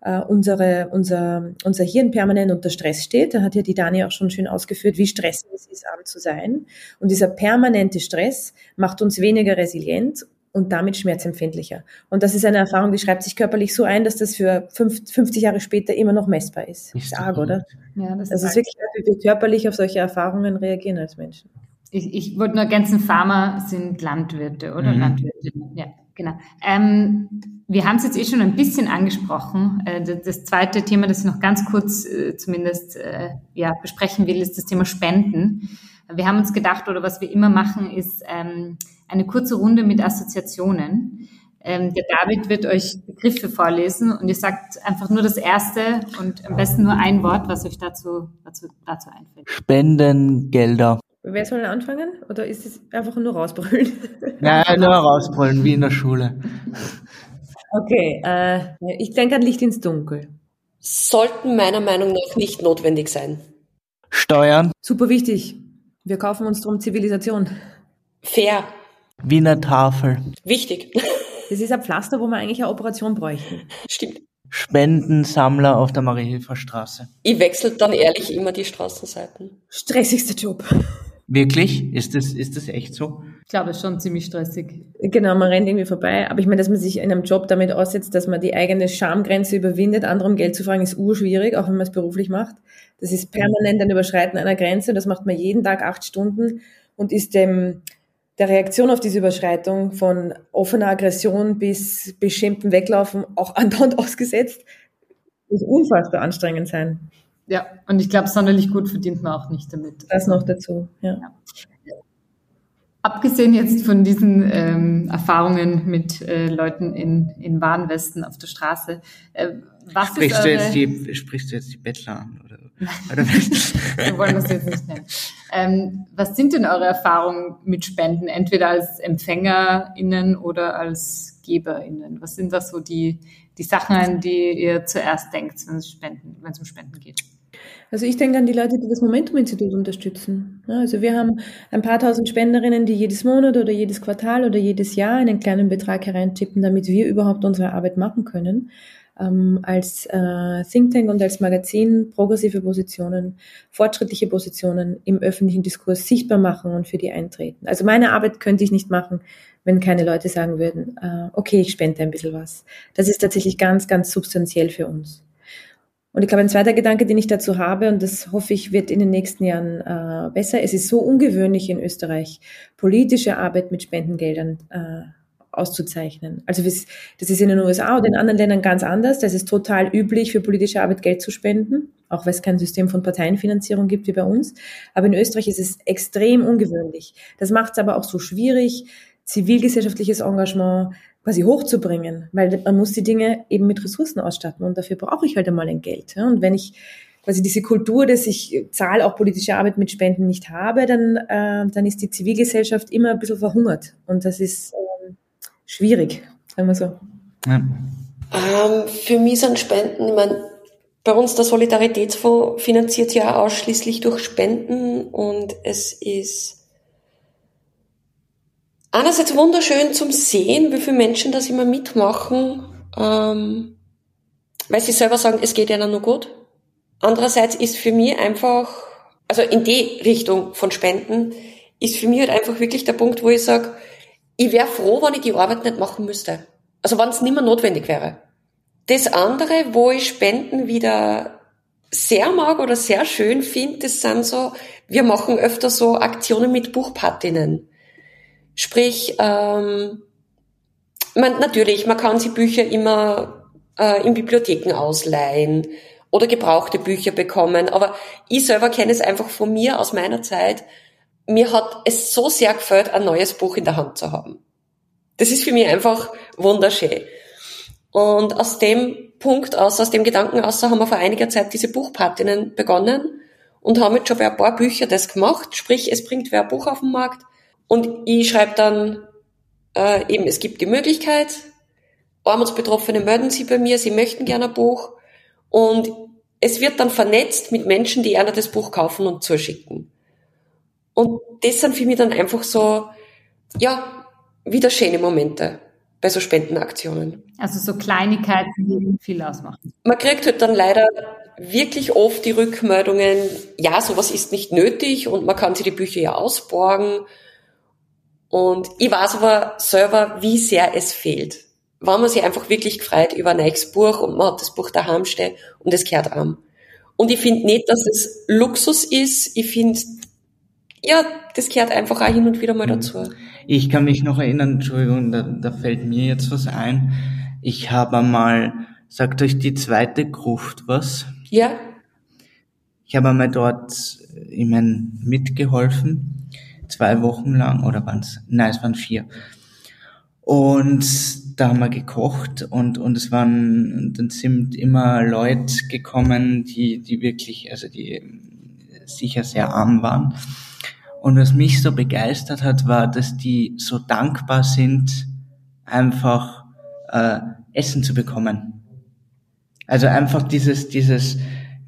Uh, unsere, unser, unser Hirn permanent unter Stress steht. Da hat ja die Dani auch schon schön ausgeführt, wie stressig es ist, arm zu sein. Und dieser permanente Stress macht uns weniger resilient und damit schmerzempfindlicher. Und das ist eine Erfahrung, die schreibt sich körperlich so ein, dass das für 50 Jahre später immer noch messbar ist. Ist ist arg, oder? Ja, das, Das ist ist wirklich, wie wir körperlich auf solche Erfahrungen reagieren als Menschen. Ich, ich wollte nur ergänzen, Farmer sind Landwirte, oder? Mhm. Landwirte, ja. Genau. Ähm, wir haben es jetzt eh schon ein bisschen angesprochen. Äh, das zweite Thema, das ich noch ganz kurz äh, zumindest äh, ja, besprechen will, ist das Thema Spenden. Wir haben uns gedacht, oder was wir immer machen, ist ähm, eine kurze Runde mit Assoziationen. Ähm, der David wird euch Begriffe vorlesen und ihr sagt einfach nur das erste und am besten nur ein Wort, was euch dazu, dazu, dazu einfällt. Spendengelder. Wer soll denn anfangen? Oder ist es einfach nur rausbrüllen? (laughs) Ja, nur rausbrüllen, wie in der Schule. Okay, äh, ich denke an Licht ins Dunkel. Sollten meiner Meinung nach nicht notwendig sein. Steuern. Super wichtig. Wir kaufen uns drum Zivilisation. Fair. Wiener Tafel. Wichtig. (laughs) Das ist ein Pflaster, wo wir eigentlich eine Operation bräuchten. Stimmt. Spendensammler auf der Mariehilfer Straße. Ich wechsle dann ehrlich immer die Straßenseiten. Stressigster Job. Wirklich? Ist das, ist das echt so? Ich glaube, es ist schon ziemlich stressig. Genau, man rennt irgendwie vorbei. Aber ich meine, dass man sich in einem Job damit aussetzt, dass man die eigene Schamgrenze überwindet, andere um Geld zu fragen, ist urschwierig, auch wenn man es beruflich macht. Das ist permanent ein Überschreiten einer Grenze. Das macht man jeden Tag acht Stunden und ist dem, der Reaktion auf diese Überschreitung von offener Aggression bis beschämten Weglaufen auch (laughs) andauernd ausgesetzt. Muss unfassbar anstrengend sein. Ja, und ich glaube, sonderlich gut verdient man auch nicht damit. Das noch dazu, ja. ja. Abgesehen jetzt von diesen ähm, Erfahrungen mit äh, Leuten in, in Warnwesten auf der Straße, äh, was sprichst ist du eure... jetzt die Sprichst du jetzt die Bettler an? Oder, (laughs) oder Wir wollen das jetzt nicht nennen. Ähm, was sind denn eure Erfahrungen mit Spenden, entweder als EmpfängerInnen oder als GeberInnen? Was sind das so die, die Sachen, an die ihr zuerst denkt, wenn es, Spenden, wenn es um Spenden geht? Also ich denke an die Leute, die das Momentum-Institut unterstützen. Also wir haben ein paar tausend Spenderinnen, die jedes Monat oder jedes Quartal oder jedes Jahr einen kleinen Betrag hereintippen, damit wir überhaupt unsere Arbeit machen können. Ähm, als äh, Think Tank und als Magazin progressive Positionen, fortschrittliche Positionen im öffentlichen Diskurs sichtbar machen und für die eintreten. Also meine Arbeit könnte ich nicht machen, wenn keine Leute sagen würden, äh, okay, ich spende ein bisschen was. Das ist tatsächlich ganz, ganz substanziell für uns. Und ich glaube, ein zweiter Gedanke, den ich dazu habe, und das hoffe ich, wird in den nächsten Jahren äh, besser. Es ist so ungewöhnlich in Österreich, politische Arbeit mit Spendengeldern äh, auszuzeichnen. Also das ist in den USA oder in anderen Ländern ganz anders. Das ist total üblich, für politische Arbeit Geld zu spenden, auch weil es kein System von Parteienfinanzierung gibt wie bei uns. Aber in Österreich ist es extrem ungewöhnlich. Das macht es aber auch so schwierig, zivilgesellschaftliches Engagement quasi hochzubringen, weil man muss die Dinge eben mit Ressourcen ausstatten und dafür brauche ich halt einmal ein Geld. Und wenn ich quasi diese Kultur, dass ich zahle auch politische Arbeit mit Spenden nicht habe, dann, äh, dann ist die Zivilgesellschaft immer ein bisschen verhungert und das ist ähm, schwierig, sagen wir so. ja. Ähm, für mich sind Spenden, ich meine, bei uns der Solidaritätsfonds finanziert ja ausschließlich durch Spenden und es ist einerseits wunderschön zum Sehen, wie viele Menschen das immer mitmachen, ähm, weil sie selber sagen, es geht ihnen nur gut. Andererseits ist für mich einfach, also in die Richtung von Spenden, ist für mich halt einfach wirklich der Punkt, wo ich sage, ich wäre froh, wenn ich die Arbeit nicht machen müsste. Also wenn es nicht mehr notwendig wäre. Das andere, wo ich Spenden wieder sehr mag oder sehr schön finde, das sind so, wir machen öfter so Aktionen mit Buchpatinnen. Sprich, ähm, man, natürlich, man kann sich Bücher immer äh, in Bibliotheken ausleihen oder gebrauchte Bücher bekommen, aber ich selber kenne es einfach von mir aus meiner Zeit. Mir hat es so sehr gefällt, ein neues Buch in der Hand zu haben. Das ist für mich einfach wunderschön. Und aus dem Punkt aus, aus dem Gedanken aus, haben wir vor einiger Zeit diese Buchpatinnen begonnen und haben jetzt schon bei ein paar Bücher das gemacht. Sprich, es bringt wer ein Buch auf den Markt und ich schreibe dann äh, eben, es gibt die Möglichkeit, Armutsbetroffene melden sich bei mir, sie möchten gerne ein Buch und es wird dann vernetzt mit Menschen, die einer das Buch kaufen und zuschicken. Und das sind für mich dann einfach so, ja, wieder schöne Momente bei so Spendenaktionen. Also so Kleinigkeiten, die viel ausmachen. Man kriegt halt dann leider wirklich oft die Rückmeldungen, ja, sowas ist nicht nötig und man kann sich die Bücher ja ausborgen. Und ich weiß aber selber, wie sehr es fehlt. Wenn man sich einfach wirklich gefreut über ein neues Buch und man hat das Buch daheim stehen und es gehört einem. Und ich finde nicht, dass es Luxus ist. Ich finde, ja, das gehört einfach auch hin und wieder mal dazu. Ich kann mich noch erinnern, Entschuldigung, da, da fällt mir jetzt was ein. Ich habe einmal, sagt euch die zweite Gruft was? Ja, Ich habe einmal dort, ich mein, mitgeholfen, zwei Wochen lang, oder waren's? Nein, es waren vier. Und da haben wir gekocht und, und es waren, dann sind immer Leute gekommen, die, die wirklich, also die sicher sehr arm waren. Und was mich so begeistert hat, war, dass die so dankbar sind, einfach äh, Essen zu bekommen. Also einfach dieses, dieses,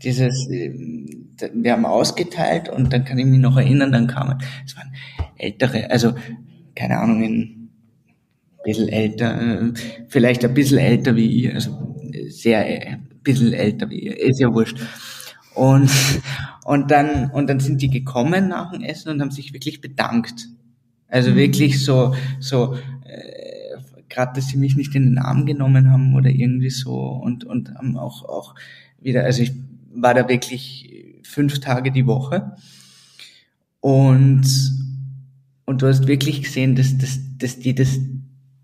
dieses, ähm, wir haben ausgeteilt und dann kann ich mich noch erinnern, dann kamen, es waren ältere, also keine Ahnung, ein bisschen älter, äh, vielleicht ein bisschen älter wie ich, also sehr äh, ein bisschen älter wie ich, ist ja wurscht. Und, und dann, und dann sind die gekommen nach dem Essen und haben sich wirklich bedankt. Also wirklich so, so, äh, gerade, dass sie mich nicht in den Arm genommen haben oder irgendwie so und, und haben auch, auch wieder, also ich war da wirklich fünf Tage die Woche und, und du hast wirklich gesehen, dass, dass, dass die das,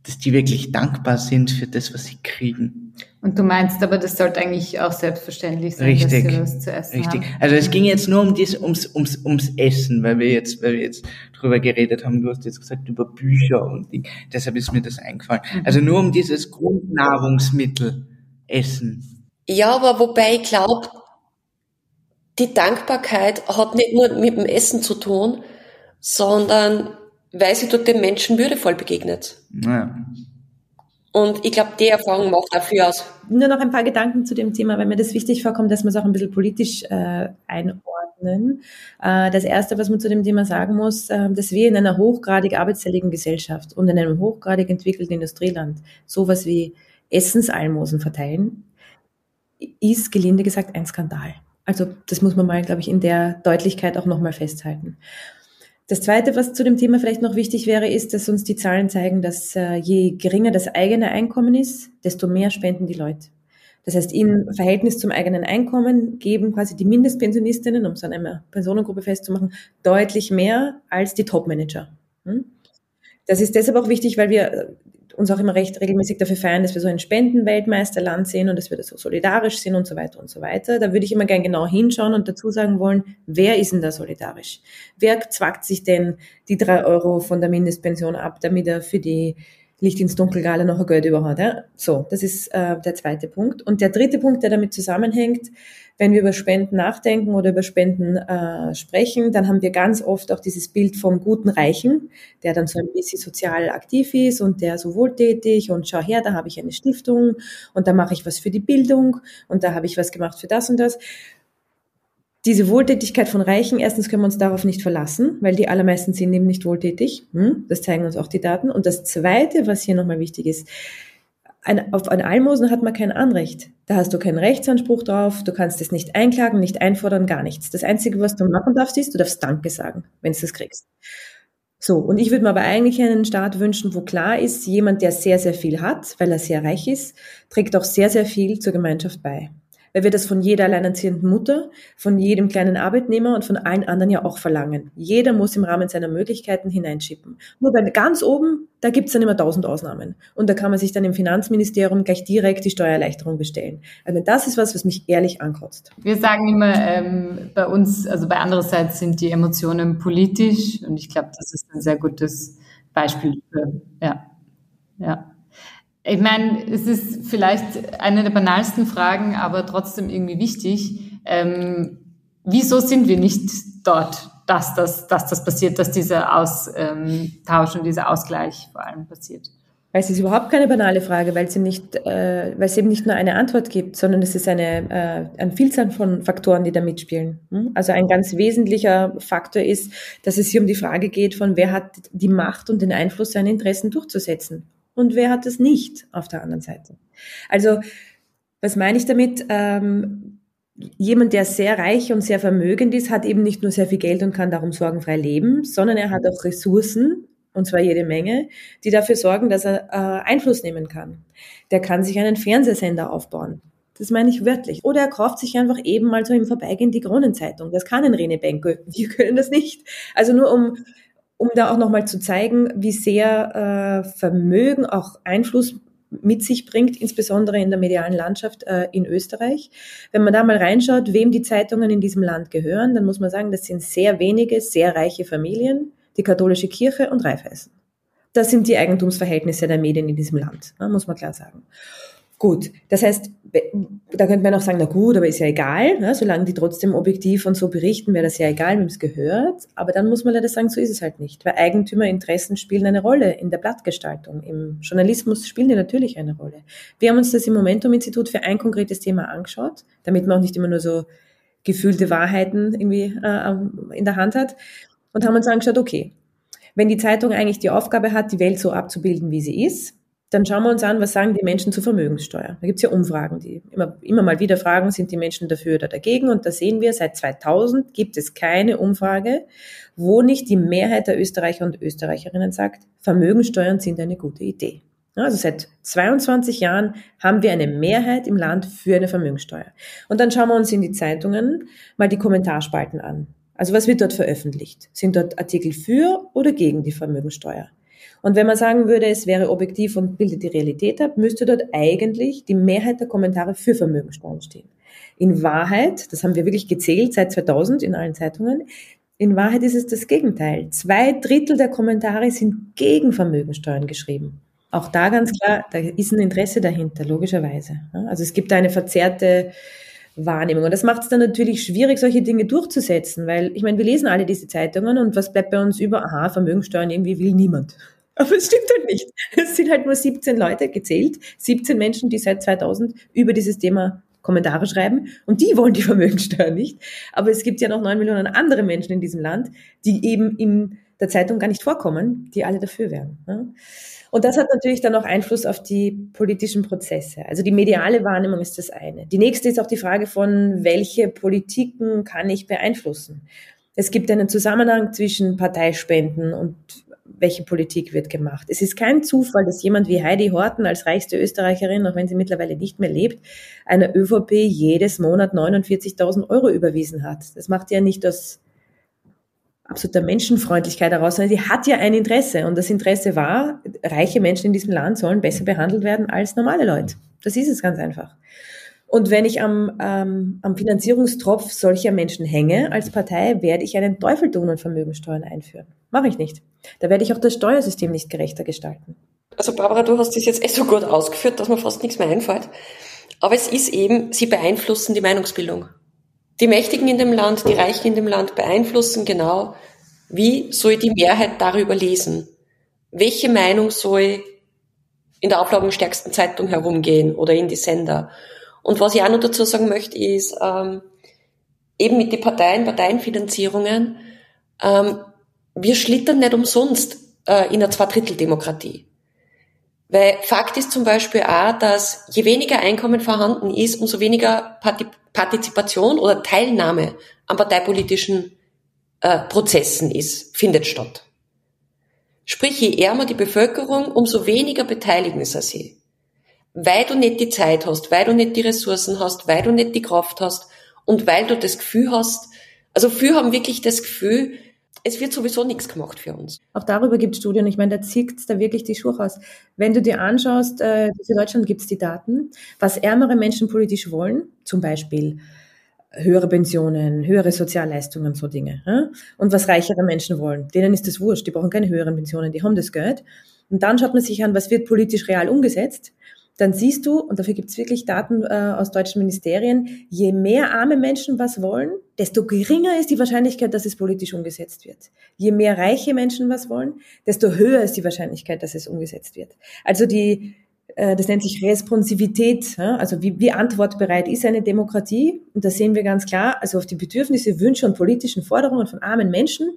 dass die wirklich dankbar sind für das, was sie kriegen. Und du meinst aber, das sollte eigentlich auch selbstverständlich sein, Richtig. dass sie was zu essen Richtig. haben. Also es ging jetzt nur um dies, ums, ums, ums Essen, weil wir jetzt, weil wir jetzt drüber geredet haben. Du hast jetzt gesagt über Bücher und Ding. deshalb ist mir das eingefallen. Also nur um dieses Grundnahrungsmittel Essen. Ja, aber wobei ich glaube, die Dankbarkeit hat nicht nur mit dem Essen zu tun, sondern weil sie dort den Menschen würdevoll begegnet. Naja. Und ich glaube, die Erfahrung macht dafür aus. Nur noch ein paar Gedanken zu dem Thema, weil mir das wichtig vorkommt, dass wir es auch ein bisschen politisch äh, einordnen. Äh, das Erste, was man zu dem Thema sagen muss, äh, dass wir in einer hochgradig arbeitsteiligen Gesellschaft und in einem hochgradig entwickelten Industrieland sowas wie Essensalmosen verteilen, ist gelinde gesagt ein Skandal. Also das muss man mal, glaube ich, in der Deutlichkeit auch nochmal festhalten. Das Zweite, was zu dem Thema vielleicht noch wichtig wäre, ist, dass uns die Zahlen zeigen, dass äh, je geringer das eigene Einkommen ist, desto mehr spenden die Leute. Das heißt, im Verhältnis zum eigenen Einkommen geben quasi die Mindestpensionistinnen, um es an einer Personengruppe festzumachen, deutlich mehr als die Topmanager. Hm? Das ist deshalb auch wichtig, weil wir uns auch immer recht regelmäßig dafür feiern, dass wir so ein Spendenweltmeisterland sehen und dass wir da so solidarisch sind und so weiter und so weiter. Da würde ich immer gern genau hinschauen und dazu sagen wollen, wer ist denn da solidarisch? Wer zwackt sich denn die drei Euro von der Mindestpension ab, damit er für die Licht ins Dunkelgale noch ein Geld über hat. Ja? So, das ist äh, der zweite Punkt. Und der dritte Punkt, der damit zusammenhängt, wenn wir über Spenden nachdenken oder über Spenden äh, sprechen, dann haben wir ganz oft auch dieses Bild vom guten Reichen, der dann so ein bisschen sozial aktiv ist und der so wohltätig und schau her, da habe ich eine Stiftung und da mache ich was für die Bildung und da habe ich was gemacht für das und das. Diese Wohltätigkeit von Reichen, erstens können wir uns darauf nicht verlassen, weil die allermeisten sind eben nicht wohltätig. Hm? Das zeigen uns auch die Daten. Und das Zweite, was hier nochmal wichtig ist, ein, auf ein Almosen hat man kein Anrecht. Da hast du keinen Rechtsanspruch drauf, du kannst es nicht einklagen, nicht einfordern, gar nichts. Das Einzige, was du machen darfst, ist, du darfst Danke sagen, wenn du das kriegst. So, und ich würde mir aber eigentlich einen Staat wünschen, wo klar ist, jemand, der sehr, sehr viel hat, weil er sehr reich ist, trägt auch sehr, sehr viel zur Gemeinschaft bei weil wir das von jeder alleinerziehenden Mutter, von jedem kleinen Arbeitnehmer und von allen anderen ja auch verlangen. Jeder muss im Rahmen seiner Möglichkeiten hineinschippen. Nur bei ganz oben, da gibt's dann immer tausend Ausnahmen. Und da kann man sich dann im Finanzministerium gleich direkt die Steuererleichterung bestellen. Also das ist was, was mich ehrlich ankotzt. Wir sagen immer, ähm, bei uns, also bei andererseits sind die Emotionen politisch und ich glaube, das ist ein sehr gutes Beispiel für, ja, ja. Ich meine, es ist vielleicht eine der banalsten Fragen, aber trotzdem irgendwie wichtig. Ähm, wieso sind wir nicht dort, dass das, dass das passiert, dass dieser Austausch und dieser Ausgleich vor allem passiert? Weil es ist überhaupt keine banale Frage, weil es eben nicht, äh, weil es eben nicht nur eine Antwort gibt, sondern es ist eine, äh, eine Vielzahl von Faktoren, die da mitspielen. Hm? Also ein ganz wesentlicher Faktor ist, dass es hier um die Frage geht, von wer hat die Macht und den Einfluss, seine Interessen durchzusetzen und wer hat es nicht auf der anderen Seite. Also was meine ich damit? Ähm, jemand, der sehr reich und sehr vermögend ist, hat eben nicht nur sehr viel Geld und kann darum sorgenfrei leben, sondern er hat auch Ressourcen, und zwar jede Menge, die dafür sorgen, dass er äh, Einfluss nehmen kann. Der kann sich einen Fernsehsender aufbauen. Das meine ich wörtlich. Oder er kauft sich einfach eben mal so im Vorbeigehen die Kronenzeitung. Das kann ein Rene Benko. Wir können das nicht. Also nur um, um da auch nochmal zu zeigen, wie sehr äh, Vermögen auch Einfluss mit sich bringt, insbesondere in der medialen Landschaft äh, in Österreich. Wenn man da mal reinschaut, wem die Zeitungen in diesem Land gehören, dann muss man sagen, das sind sehr wenige, sehr reiche Familien, die katholische Kirche und Raiffeisen. Das sind die Eigentumsverhältnisse der Medien in diesem Land, muss man klar sagen. Gut, das heißt, da könnte man auch sagen, na gut, aber ist ja egal, ne? solange die trotzdem objektiv und so berichten, wäre das ja egal, wem es gehört. Aber dann muss man leider sagen, so ist es halt nicht, weil Eigentümerinteressen spielen eine Rolle in der Blattgestaltung. Im Journalismus spielen die natürlich eine Rolle. Wir haben uns das im Momentum-Institut für ein konkretes Thema angeschaut, damit man auch nicht immer nur so gefühlte Wahrheiten irgendwie äh, in der Hand hat und haben uns angeschaut, okay, wenn die Zeitung eigentlich die Aufgabe hat, die Welt so abzubilden, wie sie ist, dann schauen wir uns an, was sagen die Menschen zur Vermögenssteuer. Da gibt es ja Umfragen, die immer, immer mal wieder fragen, sind die Menschen dafür oder dagegen. Und da sehen wir, seit 2000 gibt es keine Umfrage, wo nicht die Mehrheit der Österreicher und Österreicherinnen sagt, Vermögenssteuern sind eine gute Idee. Also seit 22 Jahren haben wir eine Mehrheit im Land für eine Vermögenssteuer. Und dann schauen wir uns in die Zeitungen mal die Kommentarspalten an. Also was wird dort veröffentlicht? Sind dort Artikel für oder gegen die Vermögenssteuer? Und wenn man sagen würde, es wäre objektiv und bildet die Realität ab, müsste dort eigentlich die Mehrheit der Kommentare für Vermögensteuern stehen. In Wahrheit, das haben wir wirklich gezählt seit 2000 in allen Zeitungen, in Wahrheit ist es das Gegenteil. Zwei Drittel der Kommentare sind gegen Vermögensteuern geschrieben. Auch da ganz klar, da ist ein Interesse dahinter, logischerweise. Also es gibt da eine verzerrte Wahrnehmung. Und das macht es dann natürlich schwierig, solche Dinge durchzusetzen, weil ich meine, wir lesen alle diese Zeitungen und was bleibt bei uns über? Aha, Vermögensteuern irgendwie will niemand. Aber es stimmt halt nicht. Es sind halt nur 17 Leute gezählt, 17 Menschen, die seit 2000 über dieses Thema Kommentare schreiben und die wollen die Vermögensteuer nicht. Aber es gibt ja noch 9 Millionen andere Menschen in diesem Land, die eben in der Zeitung gar nicht vorkommen, die alle dafür wären. Und das hat natürlich dann auch Einfluss auf die politischen Prozesse. Also die mediale Wahrnehmung ist das eine. Die nächste ist auch die Frage von, welche Politiken kann ich beeinflussen? Es gibt einen Zusammenhang zwischen Parteispenden und welche Politik wird gemacht. Es ist kein Zufall, dass jemand wie Heidi Horten als reichste Österreicherin, auch wenn sie mittlerweile nicht mehr lebt, einer ÖVP jedes Monat 49.000 Euro überwiesen hat. Das macht ja nicht aus absoluter Menschenfreundlichkeit heraus, sondern sie hat ja ein Interesse. Und das Interesse war, reiche Menschen in diesem Land sollen besser behandelt werden als normale Leute. Das ist es ganz einfach. Und wenn ich am, ähm, am Finanzierungstropf solcher Menschen hänge als Partei, werde ich einen Teufel tun und Vermögensteuern einführen. Mache ich nicht. Da werde ich auch das Steuersystem nicht gerechter gestalten. Also Barbara, du hast das jetzt echt so gut ausgeführt, dass mir fast nichts mehr einfällt. Aber es ist eben, sie beeinflussen die Meinungsbildung. Die Mächtigen in dem Land, die Reichen in dem Land beeinflussen genau, wie soll die Mehrheit darüber lesen? Welche Meinung soll in der auflagenstärksten Zeitung herumgehen oder in die Sender? Und was ich auch noch dazu sagen möchte, ist, ähm, eben mit den Parteien, Parteienfinanzierungen, ähm, wir schlittern nicht umsonst äh, in einer Zweidritteldemokratie. Weil Fakt ist zum Beispiel auch, dass je weniger Einkommen vorhanden ist, umso weniger Partizipation oder Teilnahme an parteipolitischen äh, Prozessen ist, findet statt. Sprich, je ärmer die Bevölkerung, umso weniger beteiligen sie sich weil du nicht die Zeit hast, weil du nicht die Ressourcen hast, weil du nicht die Kraft hast und weil du das Gefühl hast, also viele haben wirklich das Gefühl, es wird sowieso nichts gemacht für uns. Auch darüber gibt es Studien. Ich meine, da zieht da wirklich die Schuhe aus. Wenn du dir anschaust, äh, für Deutschland gibt es die Daten, was ärmere Menschen politisch wollen, zum Beispiel höhere Pensionen, höhere Sozialleistungen, so Dinge. Ja? Und was reichere Menschen wollen, denen ist das wurscht, die brauchen keine höheren Pensionen, die haben das Geld. Und dann schaut man sich an, was wird politisch real umgesetzt dann siehst du, und dafür gibt es wirklich Daten äh, aus deutschen Ministerien, je mehr arme Menschen was wollen, desto geringer ist die Wahrscheinlichkeit, dass es politisch umgesetzt wird. Je mehr reiche Menschen was wollen, desto höher ist die Wahrscheinlichkeit, dass es umgesetzt wird. Also die, äh, das nennt sich Responsivität, ja? also wie, wie antwortbereit ist eine Demokratie? Und da sehen wir ganz klar, also auf die Bedürfnisse, Wünsche und politischen Forderungen von armen Menschen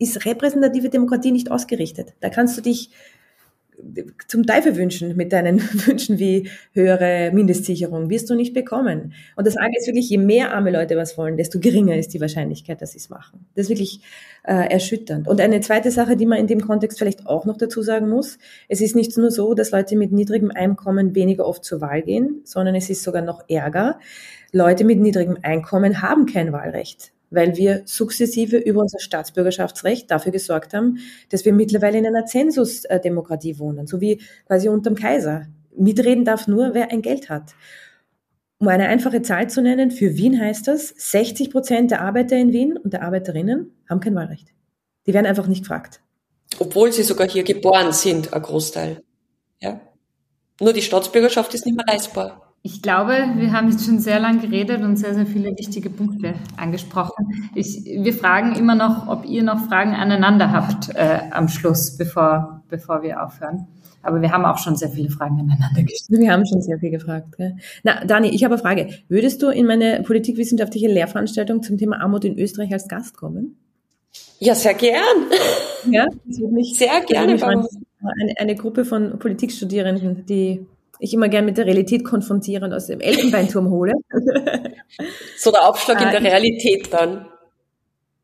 ist repräsentative Demokratie nicht ausgerichtet. Da kannst du dich zum Teufel wünschen mit deinen (laughs) Wünschen wie höhere Mindestsicherung. Wirst du nicht bekommen. Und das Arge ist wirklich, je mehr arme Leute was wollen, desto geringer ist die Wahrscheinlichkeit, dass sie es machen. Das ist wirklich äh, erschütternd. Und eine zweite Sache, die man in dem Kontext vielleicht auch noch dazu sagen muss, es ist nicht nur so, dass Leute mit niedrigem Einkommen weniger oft zur Wahl gehen, sondern es ist sogar noch ärger. Leute mit niedrigem Einkommen haben kein Wahlrecht weil wir sukzessive über unser Staatsbürgerschaftsrecht dafür gesorgt haben, dass wir mittlerweile in einer Zensusdemokratie wohnen, so wie quasi unterm Kaiser. Mitreden darf nur, wer ein Geld hat. Um eine einfache Zahl zu nennen, für Wien heißt das, 60 Prozent der Arbeiter in Wien und der Arbeiterinnen haben kein Wahlrecht. Die werden einfach nicht gefragt. Obwohl sie sogar hier geboren sind, ein Großteil. Ja. Nur die Staatsbürgerschaft ist nicht mehr leistbar. Ich glaube, wir haben jetzt schon sehr lange geredet und sehr, sehr viele wichtige Punkte angesprochen. Ich, wir fragen immer noch, ob ihr noch Fragen aneinander habt äh, am Schluss, bevor, bevor wir aufhören. Aber wir haben auch schon sehr viele Fragen aneinander gestellt. Wir haben schon sehr viel gefragt. Gell? Na, Dani, ich habe eine Frage. Würdest du in meine politikwissenschaftliche Lehrveranstaltung zum Thema Armut in Österreich als Gast kommen? Ja, sehr gern. Ja, das würde mich sehr gerne. Mich eine, eine Gruppe von Politikstudierenden, die ich immer gern mit der Realität konfrontiere und aus dem Elfenbeinturm hole. so der Aufschlag in der äh, Realität dann.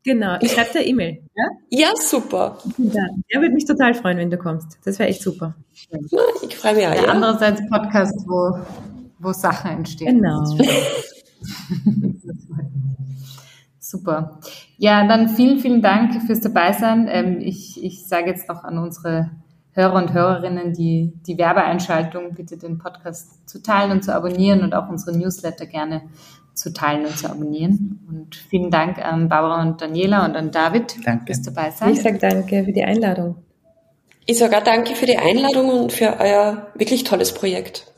Genau, ich schreibe dir E-Mail. Ja? ja, super. Ja, der würde mich total freuen, wenn du kommst. Das wäre echt super. Ich freue mich auch. Ja. Andererseits Podcast, wo, wo Sachen entstehen. Genau. super. Ja, dann vielen, vielen Dank fürs Dabeisein. Ähm, ich, ich sage jetzt noch an unsere Hörer und Hörerinnen die, die Werbeeinschaltung, bitte den Podcast zu teilen und zu abonnieren und auch unsere Newsletter gerne zu teilen und zu abonnieren. Und vielen Dank an Barbara und Daniela und an David danke. fürs dabei sein. Ich sage danke für die Einladung. Ich sage auch danke für die Einladung und für euer wirklich tolles Projekt.